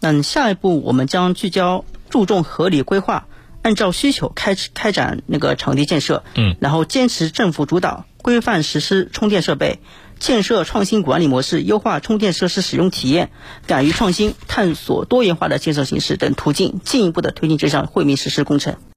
那下一步我们将聚焦注重合理规划，按照需求开开展那个场地建设。嗯，然后坚持政府主导，规范实施充电设备，建设创新管理模式，优化充电设施使用体验，敢于创新，探索多元化的建设形式等途径，进一步的推进这项惠民实施工程。